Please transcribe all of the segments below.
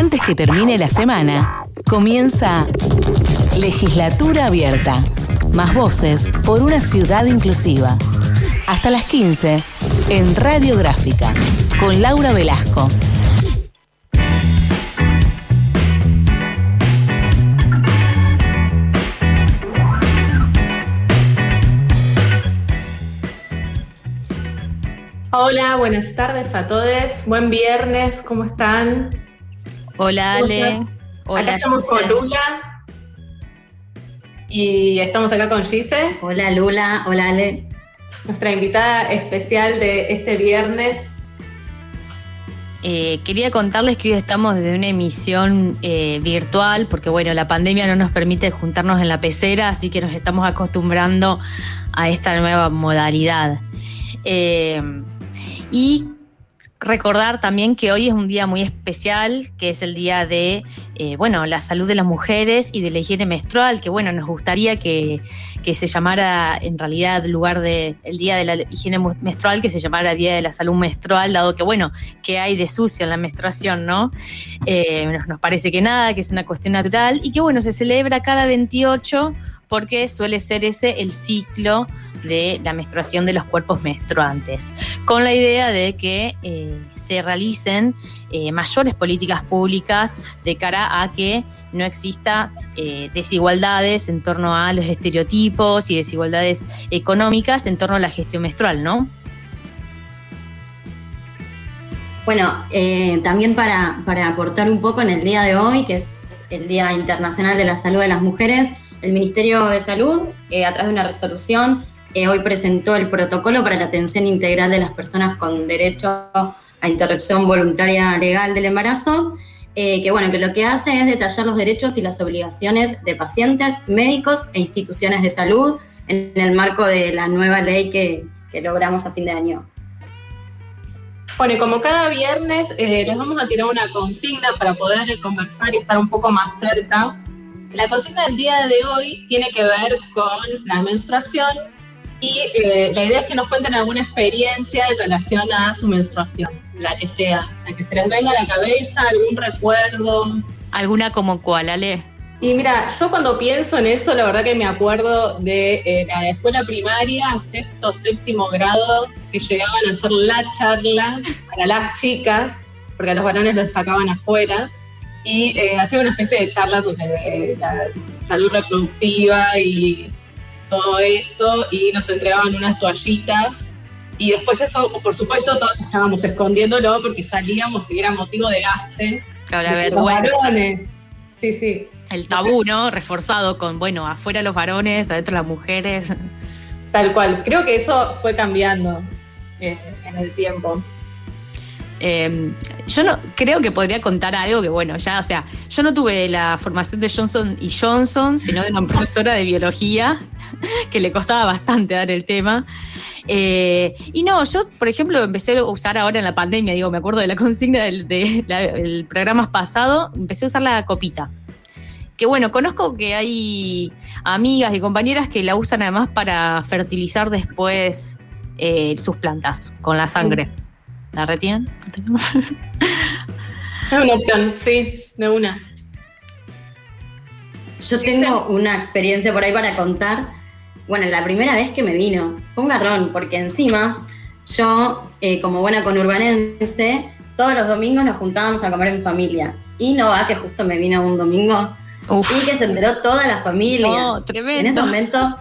Antes que termine la semana, comienza Legislatura Abierta. Más voces por una ciudad inclusiva. Hasta las 15 en Radiográfica con Laura Velasco. Hola, buenas tardes a todos. Buen viernes, ¿cómo están? Hola Ale. Hola, acá estamos con Lula. Y estamos acá con Gise. Hola Lula, hola Ale. Nuestra invitada especial de este viernes. Eh, quería contarles que hoy estamos desde una emisión eh, virtual, porque bueno, la pandemia no nos permite juntarnos en la pecera, así que nos estamos acostumbrando a esta nueva modalidad. Eh, y recordar también que hoy es un día muy especial, que es el día de, eh, bueno, la salud de las mujeres y de la higiene menstrual, que bueno, nos gustaría que, se llamara en realidad lugar de el día de la higiene menstrual, que se llamara Día de la Salud Menstrual, dado que bueno, que hay de sucio en la menstruación, ¿no? Eh, nos, nos parece que nada, que es una cuestión natural y que bueno, se celebra cada 28 porque suele ser ese el ciclo de la menstruación de los cuerpos menstruantes, con la idea de que eh, se realicen eh, mayores políticas públicas de cara a que no exista eh, desigualdades en torno a los estereotipos y desigualdades económicas en torno a la gestión menstrual, ¿no? Bueno, también para, para aportar un poco en el día de hoy, que es el Día Internacional de la Salud de las Mujeres, el Ministerio de Salud, eh, a través de una resolución, eh, hoy presentó el protocolo para la atención integral de las personas con derecho a interrupción voluntaria legal del embarazo, eh, que bueno, que lo que hace es detallar los derechos y las obligaciones de pacientes, médicos e instituciones de salud en el marco de la nueva ley que, logramos a fin de año. Bueno, y como cada viernes les vamos a tirar una consigna para poder conversar y estar un poco más cerca la consigna del día de hoy tiene que ver con la menstruación y eh, la idea es que nos cuenten alguna experiencia en relación a su menstruación, la que sea, la que se les venga a la cabeza, algún recuerdo. ¿Alguna como cuál, Ale? Y mira, yo cuando pienso en eso, la verdad que me acuerdo de eh, la escuela primaria, sexto, séptimo grado, que llegaban a hacer la charla para las chicas, porque a los varones los sacaban afuera y eh, hacía una especie de charla sobre eh, la salud reproductiva y todo eso, y nos entregaban unas toallitas. Y después eso, por supuesto, todos estábamos escondiéndolo porque salíamos y era motivo de gaste. Claro, la varones. Sí, sí. El tabú, ¿no? Reforzado con, bueno, afuera los varones, adentro las mujeres. Tal cual. Creo que eso fue cambiando eh, en el tiempo. Em, yo no creo que podría contar algo que, bueno, ya, o sea, yo no tuve la formación de Johnson y Johnson, sino de una profesora de biología, que le costaba bastante dar el tema. Eh, y no, yo, por ejemplo, empecé a usar ahora en la pandemia, digo, me acuerdo de la consigna del de programa pasado, empecé a usar la copita. Que bueno, conozco que hay amigas y compañeras que la usan además para fertilizar después eh, sus plantas con la sangre. ¿La retienen? Es una opción, sí, de una. Yo tengo una experiencia por ahí para contar. Bueno, la primera vez que me vino fue un garrón, porque encima yo, eh, como buena conurbanense, todos los domingos nos juntábamos a comer en familia. Y no va que justo me vino un domingo y que se enteró toda la familia. Oh, tremendo. En ese momento,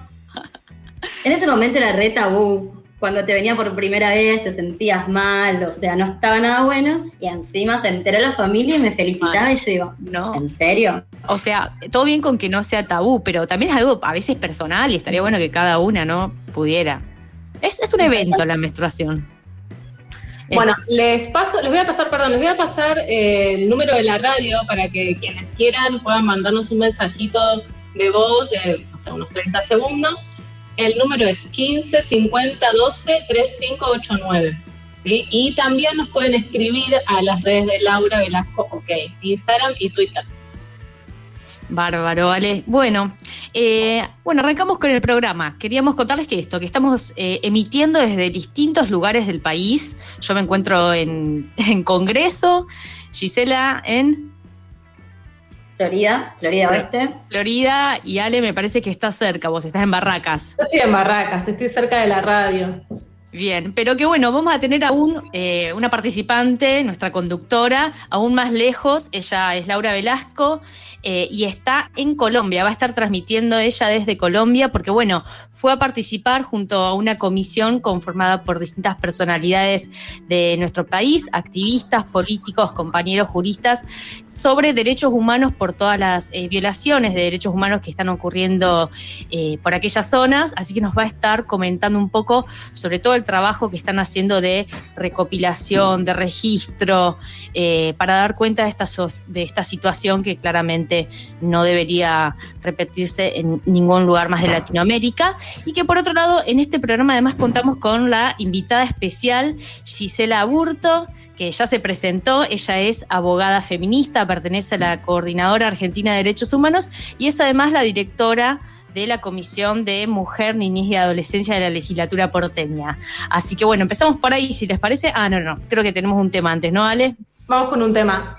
en ese momento era re tabú cuando te venía por primera vez te sentías mal, o sea, no estaba nada bueno, y encima se enteró la familia y me felicitaba y yo digo, no. ¿en serio? O sea, todo bien con que no sea tabú, pero también es algo a veces personal y estaría bueno que cada una, ¿no? Pudiera. Es, un evento la menstruación. Bueno, les paso, les voy a pasar, perdón, les voy a pasar eh, el número de la radio para que quienes quieran puedan mandarnos un mensajito de voz de, no sé, unos 30 segundos el número es 15 50 12 3589. ¿sí? Y también nos pueden escribir a las redes de Laura Velasco, ok, Instagram y Twitter. Bárbaro, vale. Bueno, eh, bueno, arrancamos con el programa. Queríamos contarles que esto, que estamos eh, emitiendo desde distintos lugares del país. Yo me encuentro en, en Congreso, Gisela en Florida, Florida Oeste. Florida y Ale me parece que está cerca, vos estás en Barracas. Yo estoy en Barracas, estoy cerca de la radio. Bien, pero que bueno, vamos a tener aún eh, una participante, nuestra conductora, aún más lejos. Ella es Laura Velasco eh, y está en Colombia. Va a estar transmitiendo ella desde Colombia porque, bueno, fue a participar junto a una comisión conformada por distintas personalidades de nuestro país, activistas, políticos, compañeros juristas, sobre derechos humanos por todas las eh, violaciones de derechos humanos que están ocurriendo por aquellas zonas. Así que nos va a estar comentando un poco sobre todo el trabajo que están haciendo de recopilación, de registro, eh, para dar cuenta de esta, de esta situación que claramente no debería repetirse en ningún lugar más de Latinoamérica. Y que por otro lado, en este programa además contamos con la invitada especial Gisela Aburto, que ya se presentó, ella es abogada feminista, pertenece a la Coordinadora Argentina de Derechos Humanos y es además la directora de la Comisión de Mujer, Niñez y Adolescencia de la legislatura porteña. Así que bueno, empezamos por ahí, si les parece. Ah, no, no, creo que tenemos un tema antes, ¿no, Ale? Vamos con un tema.